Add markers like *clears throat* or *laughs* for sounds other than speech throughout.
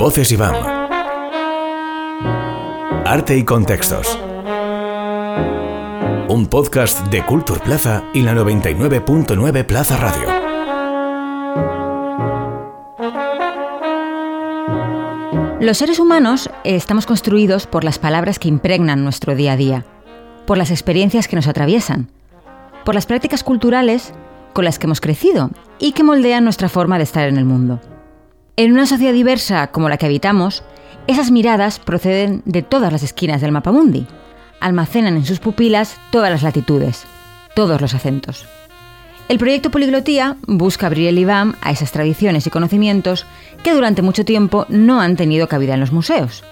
Voces Iván. Arte y contextos. Un podcast de Culture Plaza y la 99.9 Plaza Radio. Los seres humanos estamos construidos por las palabras que impregnan nuestro día a día, por las experiencias que nos atraviesan, por las prácticas culturales con las que hemos crecido y que moldean nuestra forma de estar en el mundo. En una sociedad diversa como la que habitamos, esas miradas proceden de todas las esquinas del mapa mundi, almacenan en sus pupilas todas las latitudes, todos los acentos. El proyecto Poliglotía busca abrir el IBAM a esas tradiciones y conocimientos que durante mucho tiempo no han tenido cabida en los museos.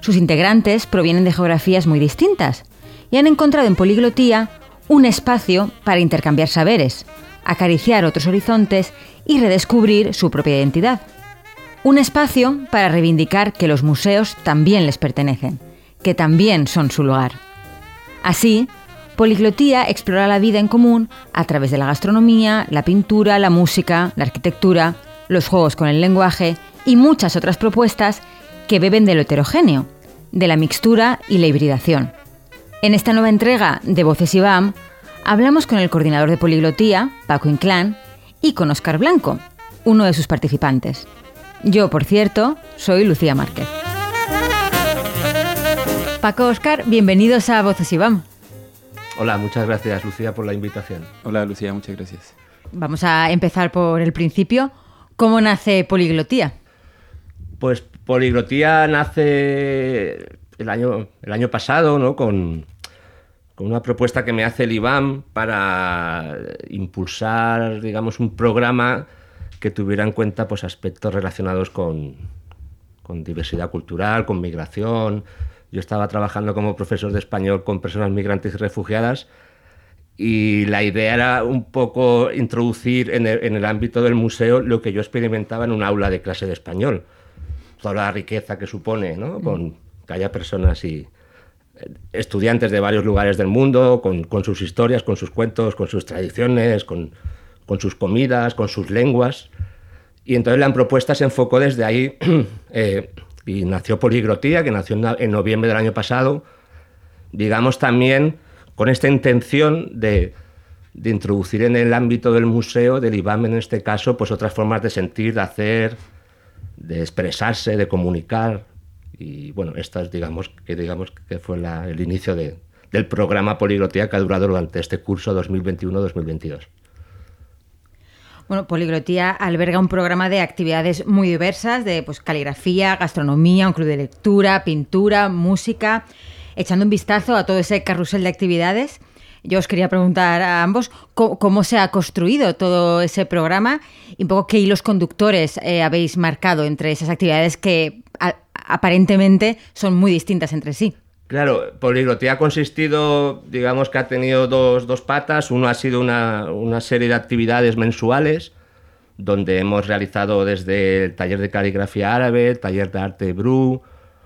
Sus integrantes provienen de geografías muy distintas y han encontrado en Poliglotía un espacio para intercambiar saberes, acariciar otros horizontes y redescubrir su propia identidad. Un espacio para reivindicar que los museos también les pertenecen, que también son su lugar. Así, Poliglotía explora la vida en común a través de la gastronomía, la pintura, la música, la arquitectura, los juegos con el lenguaje y muchas otras propuestas que beben de lo heterogéneo, de la mixtura y la hibridación. En esta nueva entrega de Voces IBAM hablamos con el coordinador de Poliglotía, Paco Inclán, y con Oscar Blanco, uno de sus participantes. Yo, por cierto, soy Lucía Márquez. Paco, Oscar, bienvenidos a Voces IBAM. Hola, muchas gracias Lucía por la invitación. Hola Lucía, muchas gracias. Vamos a empezar por el principio. ¿Cómo nace Poliglotía? Pues Poliglotía nace el año, el año pasado, ¿no? Con, con una propuesta que me hace el IBAM para impulsar, digamos, un programa que tuviera en cuenta pues, aspectos relacionados con, con diversidad cultural, con migración. Yo estaba trabajando como profesor de español con personas migrantes y refugiadas y la idea era un poco introducir en el, en el, ámbito del museo lo que yo experimentaba en un aula de clase de español. Toda la riqueza que supone, ¿no? Con que haya personas y, estudiantes de varios lugares del mundo, con, con, sus historias, con sus cuentos, con sus tradiciones, con, con, sus comidas, con sus lenguas. Y entonces la propuesta se enfocó desde ahí *clears throat* eh, y nació Poligrotía, que nació en, noviembre del año pasado, digamos también con esta intención de, de, introducir en el ámbito del museo, del IBAM en este caso, pues otras formas de sentir, de hacer, de expresarse, de comunicar, y bueno, esta es, digamos, que, digamos, que fue el inicio de, del programa Poliglotía que ha durado durante este curso 2021-2022. Bueno, Poliglotía alberga un programa de actividades muy diversas, de pues, caligrafía, gastronomía, un club de lectura, pintura, música. Echando un vistazo a todo ese carrusel de actividades, yo os quería preguntar a ambos cómo, se ha construido todo ese programa y un poco qué hilos conductores eh, habéis marcado entre esas actividades que aparentemente son muy distintas entre sí. Claro, Poliglotía ha consistido, digamos que ha tenido dos, dos patas. Uno ha sido una, una, serie de actividades mensuales donde hemos realizado desde el taller de caligrafía árabe, taller de arte bru,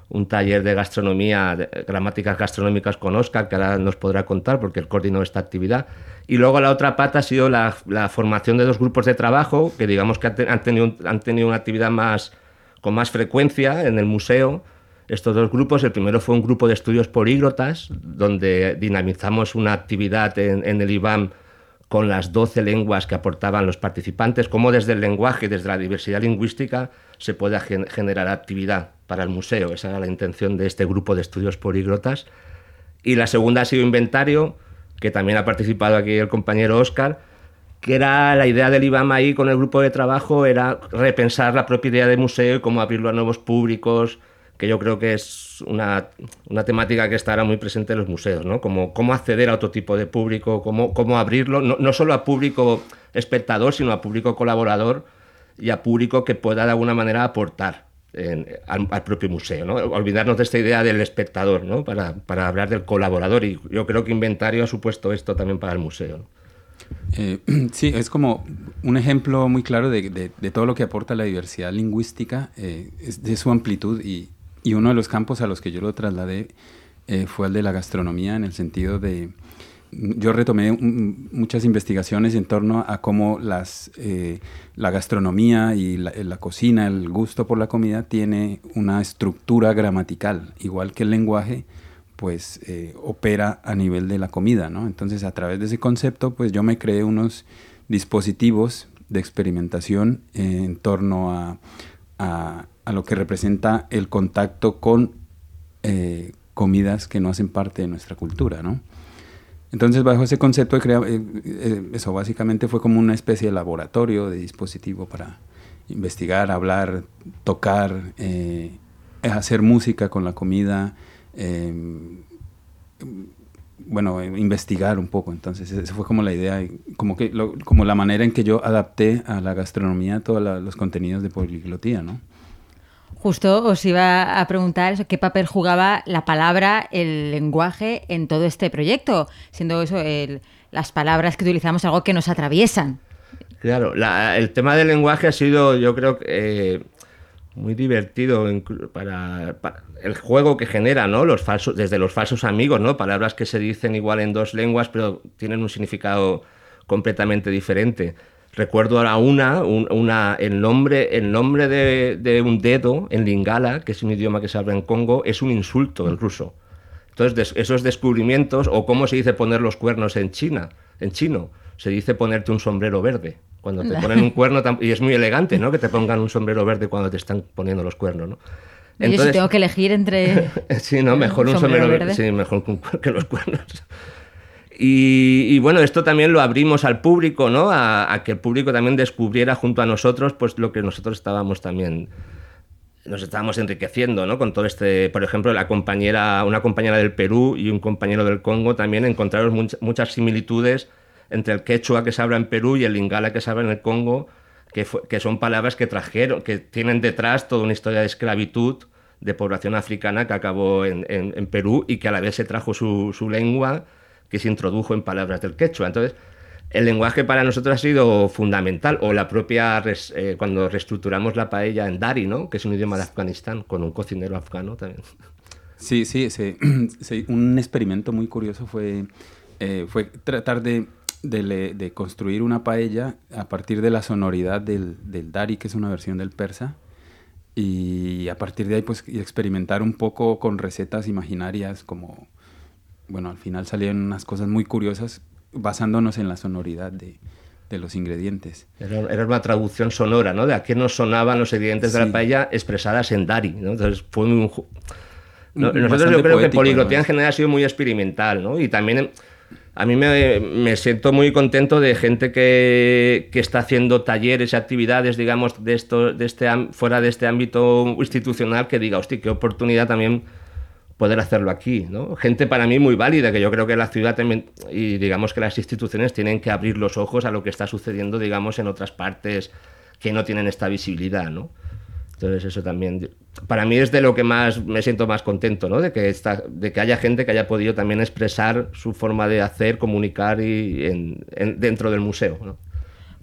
un taller de gastronomía, de gramáticas gastronómicas con Oscar, que ahora nos podrá contar porque él coordinó esta actividad. Y luego la otra pata ha sido la, la formación de dos grupos de trabajo que digamos que han tenido, han tenido una actividad más, con más frecuencia en el museo. Estos dos grupos, el primero fue un grupo de estudios políglotas, donde dinamizamos una actividad en, el IBAM con las 12 lenguas que aportaban los participantes, cómo desde el lenguaje desde la diversidad lingüística se puede gen generar actividad para el museo. Esa era la intención de este grupo de estudios políglotas. Y la segunda ha sido inventario, que también ha participado aquí el compañero Oscar, que era la idea del IBAM ahí con el grupo de trabajo, era repensar la propia idea de museo y cómo abrirlo a nuevos públicos, que yo creo que es una, una temática que estará muy presente en los museos, ¿no? Como, cómo acceder a otro tipo de público, cómo, cómo abrirlo, no, no solo a público espectador, sino a público colaborador y a público que pueda de alguna manera aportar en, al, al, propio museo. ¿no? Olvidarnos de esta idea del espectador ¿no? para, para, hablar del colaborador y yo creo que Inventario ha supuesto esto también para el museo. ¿no? Eh, *clears throat* sí, es como un ejemplo muy claro de, de, de, todo lo que aporta la diversidad lingüística, eh, de su amplitud y, y, uno de los campos a los que yo lo trasladé eh, fue el de la gastronomía en el sentido de, yo retomé muchas investigaciones en torno a cómo las, eh, la gastronomía y la, cocina, el gusto por la comida tiene una estructura gramatical, igual que el lenguaje, pues eh, opera a nivel de la comida, ¿no? Entonces, a través de ese concepto, pues yo me creé unos dispositivos de experimentación en torno a, lo que representa el contacto con eh, comidas que no hacen parte de nuestra cultura, ¿no? Entonces, bajo ese concepto, de eh, eh, eso básicamente fue como una especie de laboratorio, de dispositivo para investigar, hablar, tocar, hacer música con la comida, bueno, investigar un poco. Entonces, esa fue como la idea, como, que como la manera en que yo adapté a la gastronomía todos los contenidos de poliglotía, ¿no? Justo os iba a preguntar qué papel jugaba la palabra, el lenguaje en todo este proyecto, siendo eso las palabras que utilizamos algo que nos atraviesan. Claro, el tema del lenguaje ha sido, yo creo, eh, muy divertido para, el juego que genera, ¿no? Los falsos, desde los falsos amigos, ¿no? Palabras que se dicen igual en dos lenguas, pero tienen un significado completamente diferente. Recuerdo ahora una, una el nombre, el nombre de, un dedo en lingala, que es un idioma que se habla en Congo, es un insulto en ruso. Entonces, esos descubrimientos, o cómo se dice poner los cuernos en China, en chino, se dice ponerte un sombrero verde. Cuando te ponen un cuerno, y es muy elegante, ¿no? Que te pongan un sombrero verde cuando te están poniendo los cuernos, ¿no? Entonces, tengo que elegir entre. *laughs* sí, no, mejor un, sombrero, verde. Sí, mejor que los cuernos. Y, bueno, esto también lo abrimos al público, ¿no? A, que el público también descubriera junto a nosotros, pues lo que nosotros estábamos también nos estábamos enriqueciendo, ¿no? Con todo este, por ejemplo, la compañera, una compañera del Perú y un compañero del Congo también encontraron muchas similitudes entre el quechua que se habla en Perú y el lingala que se habla en el Congo, que, son palabras que trajeron, que tienen detrás toda una historia de esclavitud de población africana que acabó en, en, Perú y que a la vez se trajo su lengua que se introdujo en palabras del quechua. Entonces, el lenguaje para nosotros ha sido fundamental, o la propia, eh, cuando reestructuramos la paella en Dari, ¿no? que es un idioma de Afganistán, con un cocinero afgano también. Sí, sí, sí. *clears throat* un experimento muy curioso fue, eh, fue tratar de, de, construir una paella a partir de la sonoridad del, del, Dari, que es una versión del persa, y a partir de ahí pues experimentar un poco con recetas imaginarias como bueno, al final salían unas cosas muy curiosas basándonos en la sonoridad de, los ingredientes. Era, una traducción sonora, ¿no? De a qué nos sonaban los ingredientes de la paella expresadas en Dari, ¿no? Entonces fue un... nosotros yo creo que Poliglotía en general ha sido muy experimental, ¿no? Y también a mí me, siento muy contento de gente que, que, está haciendo talleres y actividades, digamos, de esto, de este, fuera de este ámbito institucional que diga, hostia, qué oportunidad también poder hacerlo aquí, ¿no? Gente para mí muy válida, que yo creo que la ciudad también, y digamos que las instituciones tienen que abrir los ojos a lo que está sucediendo, digamos, en otras partes que no tienen esta visibilidad, ¿no? Entonces eso también, para mí es de lo que más me siento más contento, ¿no? De que, está, de que haya gente que haya podido también expresar su forma de hacer, comunicar y en, dentro del museo, ¿no?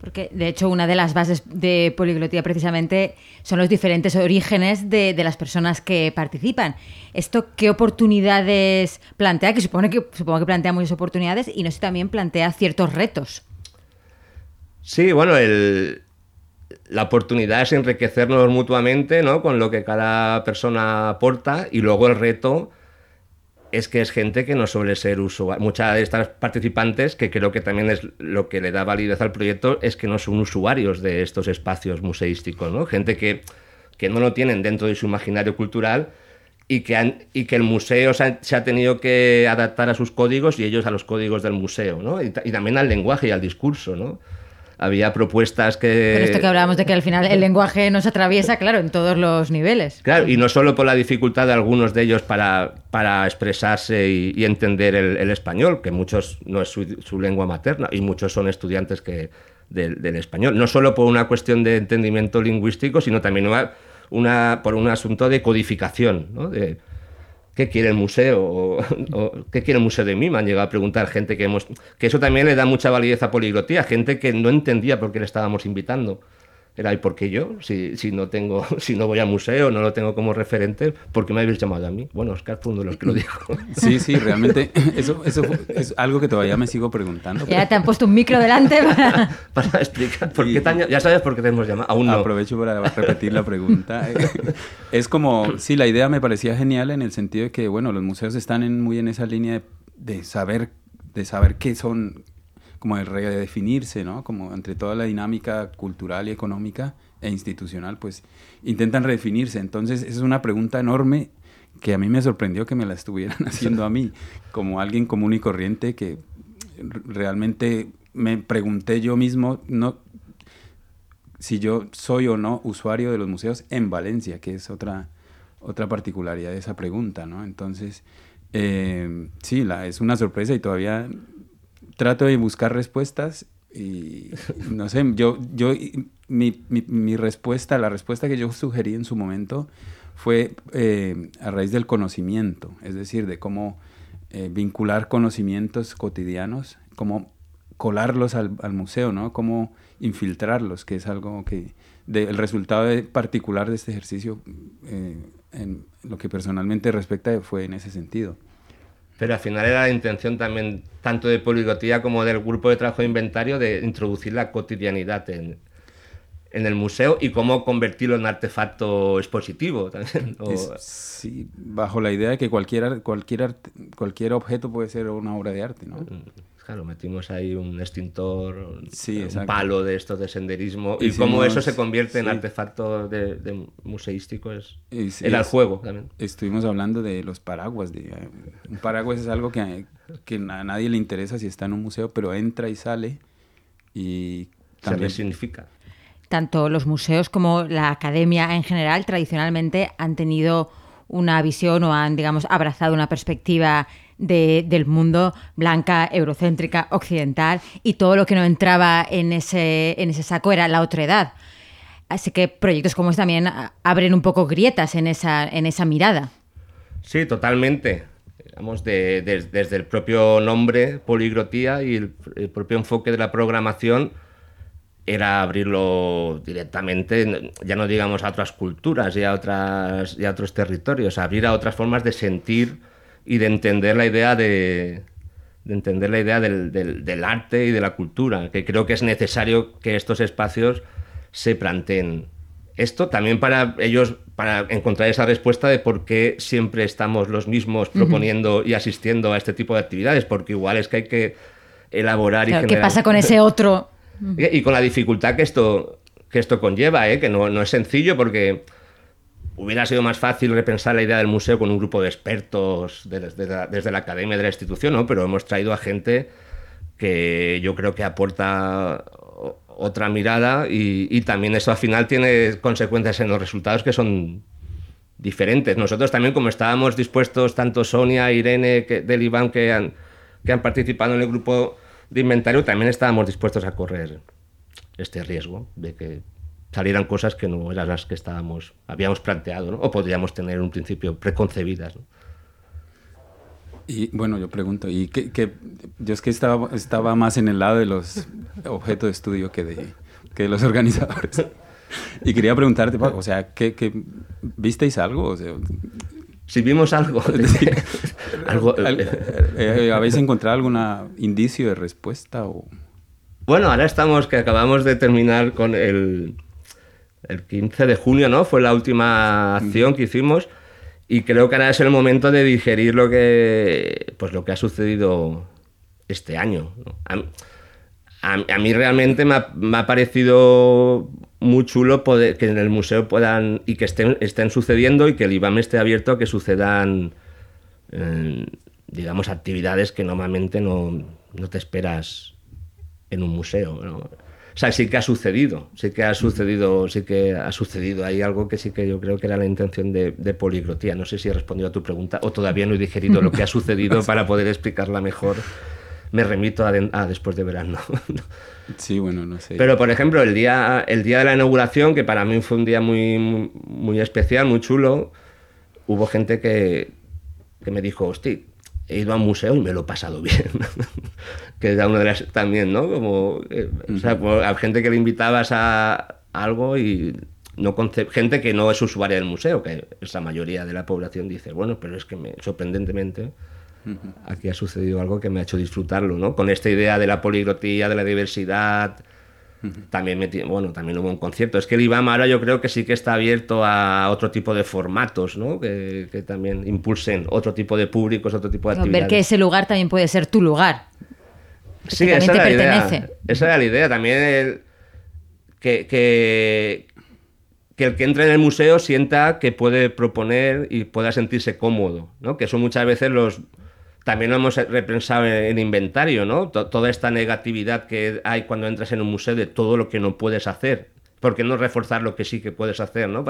Porque, de hecho, una de las bases de poliglotía precisamente son los diferentes orígenes de, las personas que participan. ¿Esto qué oportunidades plantea? Que, supone que supongo que plantea muchas oportunidades y no sé, también plantea ciertos retos. Sí, bueno, la oportunidad es enriquecernos mutuamente ¿no? con lo que cada persona aporta y luego el reto es que es gente que no suele ser usuario. Muchas de estas participantes, que creo que también es lo que le da validez al proyecto, es que no son usuarios de estos espacios museísticos, ¿no? Gente que, que no lo tienen dentro de su imaginario cultural y que, y que el museo se ha, tenido que adaptar a sus códigos y ellos a los códigos del museo, ¿no? Y, y también al lenguaje y al discurso, ¿no? Había propuestas que... Pero esto que hablábamos de que al final el lenguaje nos atraviesa, claro, en todos los niveles. Claro, y no solo por la dificultad de algunos de ellos para, para expresarse y, entender el, español, que muchos no es su, lengua materna y muchos son estudiantes que, del, español. No solo por una cuestión de entendimiento lingüístico, sino también una, por un asunto de codificación, ¿no? De, ¿qué quiere el museo? ¿Qué quiere el museo de mí? Me han llegado a preguntar gente que hemos... Que eso también le da mucha validez a poliglotía, gente que no entendía por qué le estábamos invitando. Era, ¿y por qué yo? Si, si, no tengo, *laughs* si no voy al museo, no lo tengo como referente, ¿por qué me habéis llamado a mí? Bueno, Oscar fue uno de los que lo dijo. *laughs* Sí, sí, realmente *laughs* eso, eso es algo que todavía me sigo preguntando. Ya te han puesto un micro delante para, para explicar. ¿por qué tan, ya sabes por qué te hemos llamado. Aún no. Aprovecho para repetir la pregunta. es como, sí, la idea me parecía genial en el sentido de que, bueno, los museos están en, muy en esa línea de, de saber de saber qué son como el redefinirse, ¿no? Como entre toda la dinámica cultural y económica e institucional, pues intentan redefinirse. Entonces, es una pregunta enorme que a mí me sorprendió que me la estuvieran *laughs* haciendo a mí, como alguien común y corriente que realmente me pregunté yo mismo, no si yo soy o no usuario de los museos en Valencia, que es otra, otra particularidad de esa pregunta, ¿no? Entonces, eh, sí, la, es una sorpresa y todavía trato de buscar respuestas y no sé, yo, yo mi, mi, respuesta, la respuesta que yo sugerí en su momento fue eh, a raíz del conocimiento, es decir, de cómo eh, vincular conocimientos cotidianos, cómo colarlos al, al, museo, ¿no? Cómo infiltrarlos, que es algo que el resultado particular de este ejercicio eh, en lo que personalmente respecta fue en ese sentido. Pero al final era la intención también, tanto de Poligotía como del grupo de trabajo de inventario, de introducir la cotidianidad en, en el museo y cómo convertirlo en artefacto expositivo *laughs* también. sí, bajo la idea de que cualquier, cualquier, cualquier objeto puede ser una obra de arte, ¿no? Mm, claro, metimos ahí un extintor, un palo de estos de senderismo y cómo eso se convierte en artefacto de, museístico es, el juego también. Estuvimos hablando de los paraguas. De, un paraguas es algo que, que a nadie le interesa si está en un museo, pero entra y sale y también... Se significa tanto los museos como la academia en general tradicionalmente han tenido una visión o han, digamos, abrazado una perspectiva del mundo blanca, eurocéntrica, occidental y todo lo que no entraba en ese, en ese saco era la otra edad. Así que proyectos como este también abren un poco grietas en esa, en esa mirada. Sí, totalmente. Digamos, desde el propio nombre, poligrotía, y el propio enfoque de la programación, era abrirlo directamente, ya no digamos a otras culturas y otras, y a otros territorios, abrir a otras formas de sentir y de entender la idea de, de entender la idea del, del, arte y de la cultura, que creo que es necesario que estos espacios se planteen. Esto también para ellos, para encontrar esa respuesta de por qué siempre estamos los mismos proponiendo y asistiendo a este tipo de actividades, porque igual es que hay que elaborar y generar... ¿Qué pasa con ese otro *laughs* y, con la dificultad que esto, que esto conlleva, ¿eh? que no, no es sencillo porque hubiera sido más fácil repensar la idea del museo con un grupo de expertos desde, la, academia de la institución, ¿no? pero hemos traído a gente que yo creo que aporta otra mirada y, y, también eso al final tiene consecuencias en los resultados que son diferentes. Nosotros también como estábamos dispuestos, tanto Sonia, Irene, que, del Iván, que han, que han participado en el grupo de inventario también estábamos dispuestos a correr este riesgo de que salieran cosas que no eran las que estábamos habíamos planteado o podríamos tener en un principio preconcebidas. Y bueno, yo pregunto, ¿y qué, yo es que estaba, estaba más en el lado de los objetos de estudio que de, que de los *laughs* organizadores. Y quería preguntarte, o sea, ¿qué, qué visteis algo? O sea, si vimos algo. *laughs* algo eh, eh, ¿Habéis encontrado algún indicio de respuesta? O? Bueno, ahora estamos, que acabamos de terminar con el, el 15 de junio, ¿no? Fue la última acción que hicimos y creo que ahora es el momento de digerir lo que, pues lo que ha sucedido este año. A, mí realmente me ha, parecido muy chulo poder, que en el museo puedan y que estén, estén sucediendo y que el IBAM esté abierto a que sucedan, eh, digamos, actividades que normalmente no, no, te esperas en un museo. O sea, sí que ha sucedido, sí que ha sucedido, sí que ha sucedido. Hay algo que sí que yo creo que era la intención de, de poliglotía. No sé si he respondido a tu pregunta o todavía no he digerido lo que ha sucedido *laughs* para poder explicarla mejor me remito a, después de verano. *laughs* sí, bueno, no sé. Pero, por ejemplo, el día, el día de la inauguración, que para mí fue un día muy, muy, especial, muy chulo, hubo gente que, que me dijo, hostia, he ido a un museo y me lo he pasado bien. *laughs* que era una de las también, ¿no? Como, eh, o sea, pues, a gente que le invitabas a, algo y no gente que no es usuaria del museo, que esa mayoría de la población dice, bueno, pero es que me, sorprendentemente aquí ha sucedido algo que me ha hecho disfrutarlo, ¿no? Con esta idea de la poliglotía, de la diversidad, también, bueno, también hubo un concierto. Es que el IBAM ahora yo creo que sí que está abierto a otro tipo de formatos, ¿no? Que, también impulsen otro tipo de públicos, otro tipo de actividades. Ver que ese lugar también puede ser tu lugar. Sí, esa era, la idea. esa era la idea. También que, que, que, el que entre en el museo sienta que puede proponer y pueda sentirse cómodo, ¿no? Que eso muchas veces los también lo hemos repensado en, inventario, ¿no? toda esta negatividad que hay cuando entras en un museo de todo lo que no puedes hacer. ¿Por qué no reforzar lo que sí que puedes hacer, ¿no?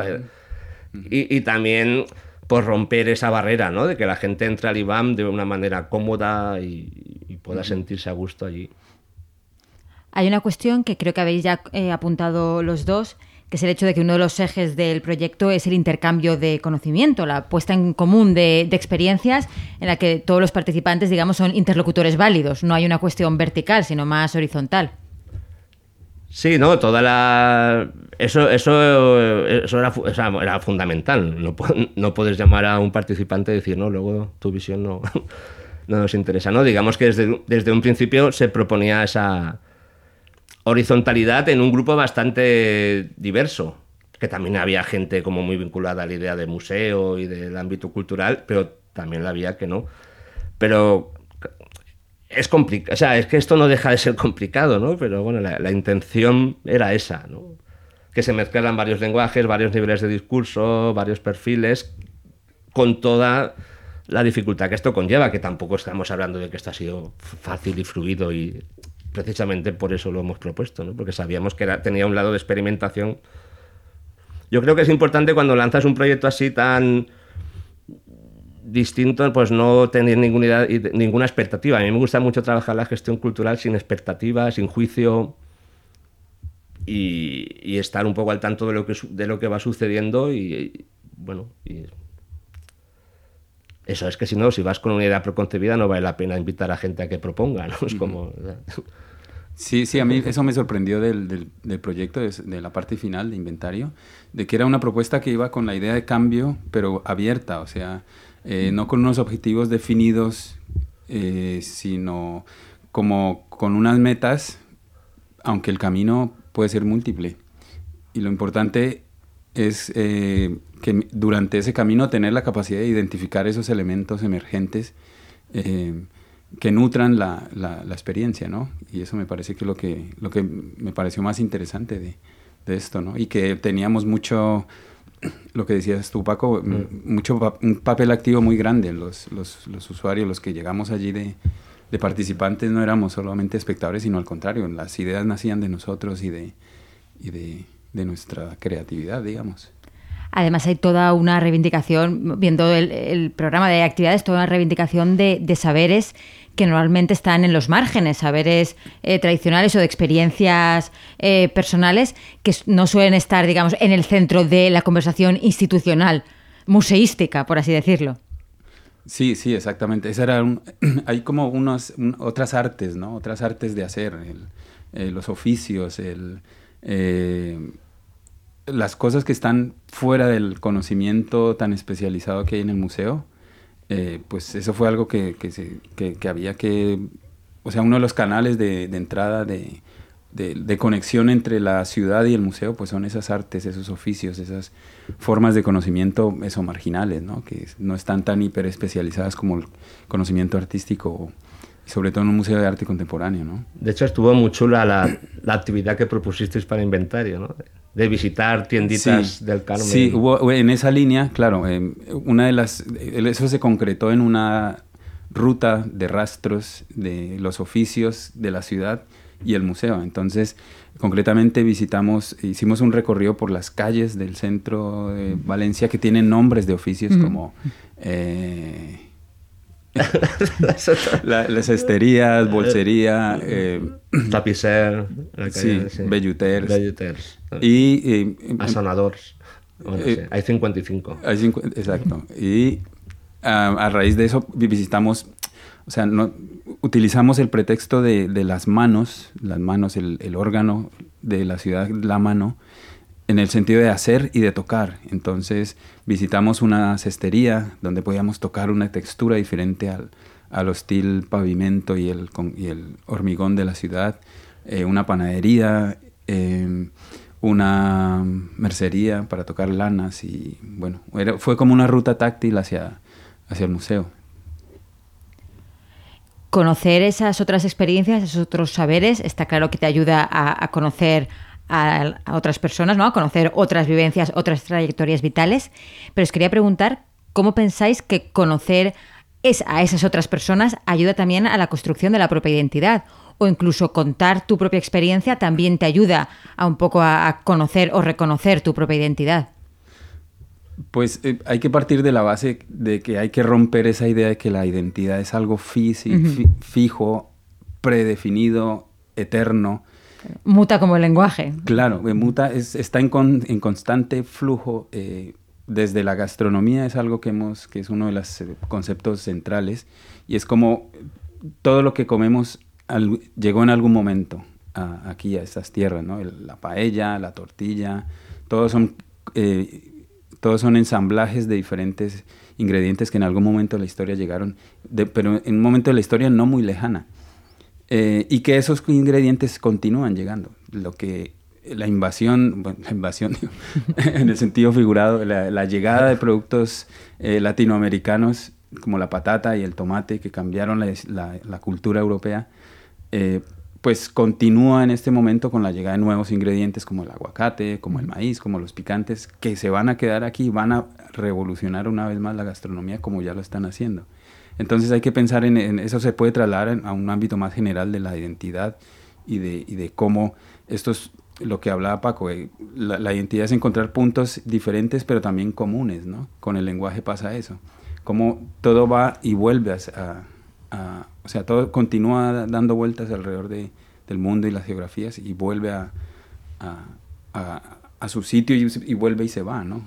Y, también por romper esa barrera, ¿no? De que la gente entre al IBAM de una manera cómoda y, pueda sentirse a gusto allí. Hay una cuestión que creo que habéis ya eh, apuntado los dos, que es el hecho de que uno de los ejes del proyecto es el intercambio de conocimiento, la puesta en común de, experiencias en la que todos los participantes, digamos, son interlocutores válidos. No hay una cuestión vertical, sino más horizontal. Sí, no, toda la... Eso, eso, eso era, era, fundamental. No, no, puedes llamar a un participante y decir, no, luego tu visión no, *laughs* no nos interesa. No, digamos que desde, desde un principio se proponía esa, horizontalidad en un grupo bastante diverso, que también había gente como muy vinculada a la idea de museo y del ámbito cultural, pero también la había que no. Pero es complicado, o sea, es que esto no deja de ser complicado, ¿no? Pero bueno, la, intención era esa, ¿no? Que se mezclaran varios lenguajes, varios niveles de discurso, varios perfiles, con toda la dificultad que esto conlleva, que tampoco estamos hablando de que esto ha sido fácil y fluido y precisamente por eso lo hemos propuesto, ¿no? porque sabíamos que tenía un lado de experimentación. Yo creo que es importante cuando lanzas un proyecto así tan distinto, pues no tener ninguna, expectativa. A mí me gusta mucho trabajar la gestión cultural sin expectativas, sin juicio y, estar un poco al tanto de lo que, de lo que va sucediendo y, bueno, eso es que si no, si vas con una idea preconcebida no vale la pena invitar a gente a que proponga, ¿no? Es como... Sí, sí, a mí eso me sorprendió del, del, proyecto, de, la parte final de inventario, de que era una propuesta que iba con la idea de cambio, pero abierta, o sea, eh, no con unos objetivos definidos, eh, sino como con unas metas, aunque el camino puede ser múltiple. Y lo importante es eh, que durante ese camino tener la capacidad de identificar esos elementos emergentes que nutran la, la, experiencia, ¿no? Y eso me parece que lo que, lo que me pareció más interesante de, de esto, ¿no? Y que teníamos mucho, *clears throat* lo que decías tú, Paco, mm. mucho un papel activo muy grande. Los, los, los usuarios, los que llegamos allí de, de, participantes, no éramos solamente espectadores, sino al contrario, las ideas nacían de nosotros y de, y de, de nuestra creatividad, digamos. Además hay toda una reivindicación, viendo el, el programa de actividades, toda una reivindicación de, de saberes que normalmente están en los márgenes, saberes eh, tradicionales o de experiencias eh, personales que no suelen estar, digamos, en el centro de la conversación institucional, museística, por así decirlo. Sí, sí, exactamente. era *clears throat* hay como unas otras artes, ¿no? Otras artes de hacer, eh, los oficios, el, las cosas que están fuera del conocimiento tan especializado que hay en el museo eh, pues eso fue algo que, que, se, había que, o sea, uno de los canales de, de entrada de, de, conexión entre la ciudad y el museo, pues son esas artes, esos oficios, esas formas de conocimiento eso marginales, ¿no? que no están tan hiper especializadas como el conocimiento artístico, sobre todo en un museo de arte contemporáneo. ¿no? De hecho, estuvo muy chula la, la actividad que propusisteis para inventario, ¿no? de visitar tienditas del Carmen. Sí, hubo en esa línea, claro, eh, una de las, eso se concretó en una ruta de rastros de los oficios de la ciudad y el museo. Entonces, concretamente visitamos, hicimos un recorrido por las calles del centro de Valencia que tienen nombres de oficios como... Eh, *laughs* las cesterías, bolsería, eh, *clears throat* tapicer, sí, belluters, y, eh, Asonadores. Eh, hay 55. exacto. Y a, raíz de eso visitamos, o sea, no, utilizamos el pretexto de, de las manos, las manos, el, el, órgano de la ciudad, la mano, en el sentido de hacer y de tocar. Entonces visitamos una cestería donde podíamos tocar una textura diferente al, al hostil pavimento y el, y el hormigón de la ciudad, eh, una panadería, em, una mercería para tocar lanas y bueno, fue como una ruta táctil hacia, hacia el museo. Conocer esas otras experiencias, esos otros saberes, está claro que te ayuda a, conocer a, otras personas, ¿no? A conocer otras vivencias, otras trayectorias vitales. Pero os quería preguntar, ¿cómo pensáis que conocer es, a esas otras personas ayuda también a la construcción de la propia identidad? O incluso contar tu propia experiencia también te ayuda a un poco a conocer o reconocer tu propia identidad. Pues eh, hay que partir de la base de que hay que romper esa idea de que la identidad es algo fijo, predefinido, eterno. Muta como el lenguaje. Claro, eh, muta, es, está en, en, constante flujo. Eh, desde la gastronomía es algo que, hemos, que es uno de los conceptos centrales y es como todo lo que comemos llegó en algún momento aquí a estas tierras, ¿no? la paella, la tortilla, todos son todos son ensamblajes de diferentes ingredientes que en algún momento de la historia llegaron, pero en un momento de la historia no muy lejana. Eh, y que esos ingredientes continúan llegando. Lo que la invasión, bueno, la invasión *laughs* en el sentido figurado, la, llegada de productos eh, latinoamericanos como la patata y el tomate que cambiaron la, cultura europea, eh, pues continúa en este momento con la llegada de nuevos ingredientes como el aguacate, como el maíz, como los picantes, que se van a quedar aquí y van a revolucionar una vez más la gastronomía como ya lo están haciendo. Entonces hay que pensar en, eso, se puede trasladar a un ámbito más general de la identidad y de, y de cómo esto es lo que hablaba Paco, eh, la, identidad es encontrar puntos diferentes pero también comunes, ¿no? Con el lenguaje pasa eso, cómo todo va y vuelve a o sea, todo continúa dando vueltas alrededor de, del mundo y las geografías y vuelve a, a, su sitio y, vuelve y se va, ¿no?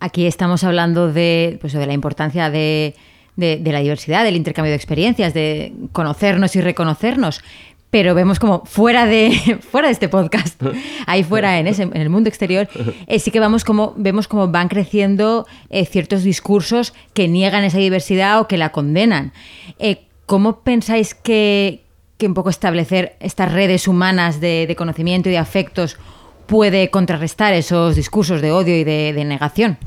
Aquí estamos hablando de, pues, de la importancia de, de, la diversidad, del intercambio de experiencias, de conocernos y reconocernos, pero vemos como fuera de, *laughs* fuera de este podcast, *laughs* ahí fuera en, ese, en el mundo exterior, *laughs* eh, sí que vamos como, vemos como van creciendo eh, ciertos discursos que niegan esa diversidad o que la condenan. Eh, ¿Cómo pensáis que, un poco establecer estas redes humanas de, conocimiento y de afectos puede contrarrestar esos discursos de odio y de, negación?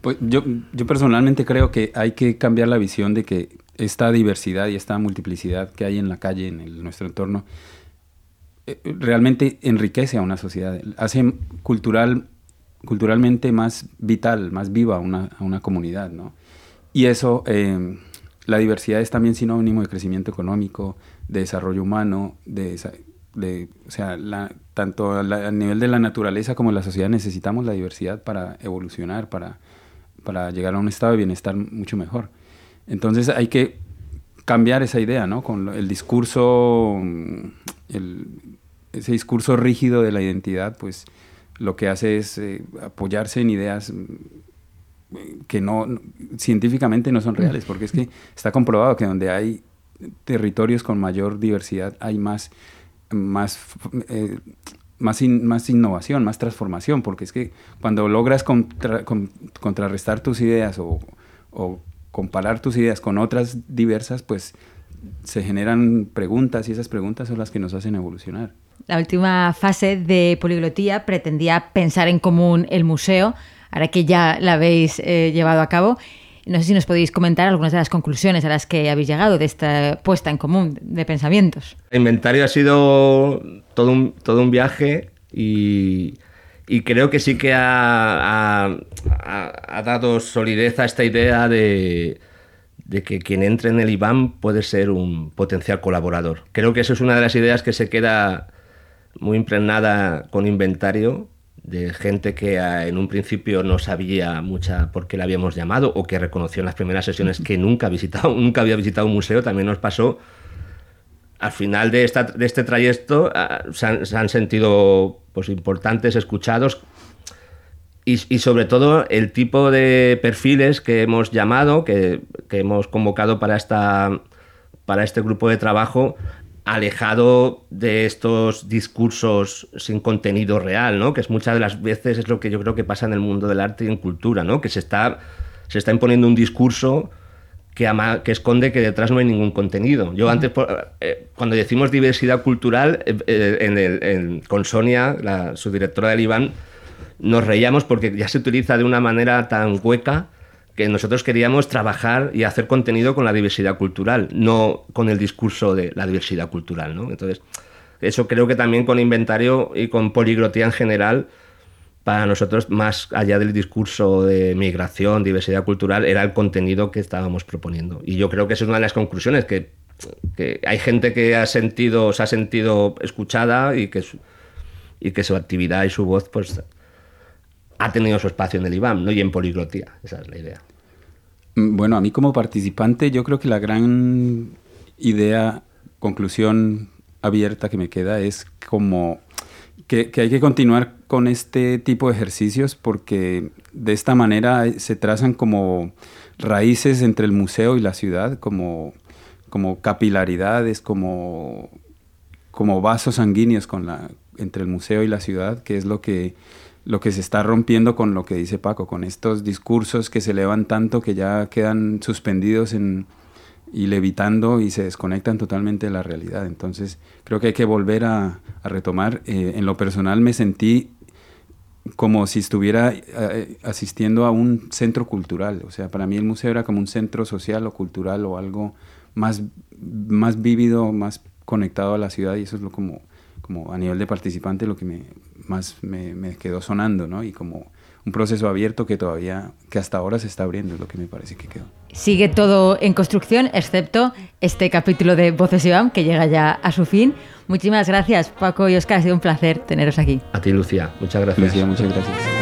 Pues yo, yo, personalmente creo que hay que cambiar la visión de que esta diversidad y esta multiplicidad que hay en la calle, en nuestro entorno, eh, realmente enriquece a una sociedad, hace cultural, culturalmente más vital, más viva una, a una comunidad, ¿no? Y eso eh, la diversidad es también sinónimo de crecimiento económico, de desarrollo humano, de, de o sea, la, tanto a, nivel de la naturaleza como la sociedad necesitamos la diversidad para evolucionar, para, para llegar a un estado de bienestar mucho mejor. Entonces hay que cambiar esa idea, ¿no? Con el discurso, el, ese discurso rígido de la identidad, pues lo que hace es eh, apoyarse en ideas que no científicamente no son mm. reales, porque es que está comprobado que donde hay territorios con mayor diversidad hay más, más, eh, más, más innovación, más transformación, porque es que cuando logras contrarrestar tus ideas o, o, comparar tus ideas con otras diversas, pues se generan preguntas y esas preguntas son las que nos hacen evolucionar. La última fase de poliglotía pretendía pensar en común el museo, ahora que ya la habéis eh, llevado a cabo. No sé si nos podéis comentar algunas de las conclusiones a las que habéis llegado de esta puesta en común de pensamientos. Inventario ha sido todo un, todo un viaje y, creo que sí que ha, dado solidez a esta idea de, de, que quien entre en el IBAN puede ser un potencial colaborador. Creo que eso es una de las ideas que se queda muy impregnada con inventario de gente que ah, en un principio no sabía mucha por qué la habíamos llamado o que reconoció en las primeras sesiones que nunca, visitado, *laughs* nunca había visitado un museo, también nos pasó. Al final de, esta, de este trayecto ah, se, han, sentido pues, importantes, escuchados y, y, sobre todo el tipo de perfiles que hemos llamado, que, que hemos convocado para, esta, para este grupo de trabajo, alejado de estos discursos sin contenido real, ¿no? Que es muchas de las veces es lo que yo creo que pasa en el mundo del arte y en cultura, ¿no? Que se está, se está imponiendo un discurso que, que esconde que detrás no hay ningún contenido. Yo antes, eh, cuando decimos diversidad cultural, eh, eh, en con Sonia, la subdirectora del IBAN, nos reíamos porque ya se utiliza de una manera tan hueca que nosotros queríamos trabajar y hacer contenido con la diversidad cultural, no con el discurso de la diversidad cultural. ¿no? Entonces, eso creo que también con inventario y con poliglotía en general, para nosotros, más allá del discurso de migración, diversidad cultural, era el contenido que estábamos proponiendo. Y yo creo que esa es una de las conclusiones, que, hay gente que ha sentido, se ha sentido escuchada y que, su, y que su actividad y su voz pues, ha tenido su espacio en el IBAM ¿no? y en poliglotía. Esa es la idea. Mm, bueno, a mí como participante yo creo que la gran idea, conclusión abierta que me queda es como que, hay que continuar con este tipo de ejercicios porque de esta manera se trazan como raíces entre el museo y la ciudad, como, como capilaridades, como, como vasos sanguíneos con la, entre el museo y la ciudad, que es lo que lo que se está rompiendo con lo que dice Paco, con estos discursos que se elevan tanto que ya quedan suspendidos en, y levitando y se desconectan totalmente de la realidad. Entonces creo que hay que volver a, retomar. Eh, en lo personal me sentí como si estuviera eh, asistiendo a un centro cultural. O sea, para mí el museo era como un centro social o cultural o algo más, más vívido, más conectado a la ciudad y eso es lo como, como a nivel de participante lo que me, más me, quedó sonando, ¿no? Y como un proceso abierto que todavía, que hasta ahora se está abriendo, es lo que me parece que quedó. Sigue todo en construcción, excepto este capítulo de Voces Iván, que llega ya a su fin. Muchísimas gracias, Paco y Oscar, ha sido un placer teneros aquí. A ti, Lucía, muchas gracias. Lucía, muchas gracias.